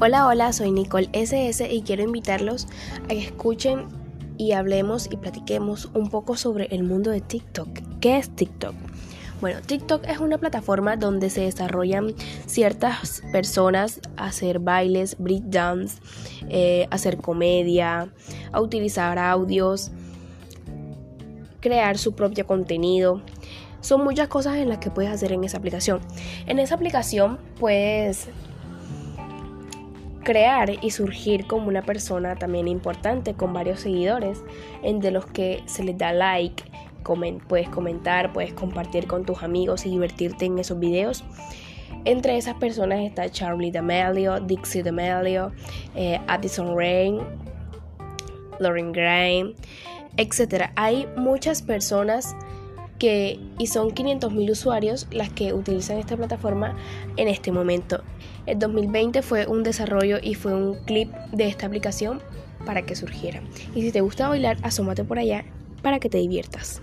Hola, hola, soy Nicole SS y quiero invitarlos a que escuchen y hablemos y platiquemos un poco sobre el mundo de TikTok. ¿Qué es TikTok? Bueno, TikTok es una plataforma donde se desarrollan ciertas personas hacer bailes, breakdance, eh, hacer comedia, a utilizar audios, crear su propio contenido. Son muchas cosas en las que puedes hacer en esa aplicación. En esa aplicación puedes crear y surgir como una persona también importante con varios seguidores, entre los que se les da like, puedes comentar, puedes compartir con tus amigos y divertirte en esos videos. Entre esas personas está Charlie D'Amelio, Dixie D'Amelio, eh, Addison Rain, Lauren Graham, etc. Hay muchas personas que, y son 500.000 usuarios las que utilizan esta plataforma en este momento. El 2020 fue un desarrollo y fue un clip de esta aplicación para que surgiera. Y si te gusta bailar, asómate por allá para que te diviertas.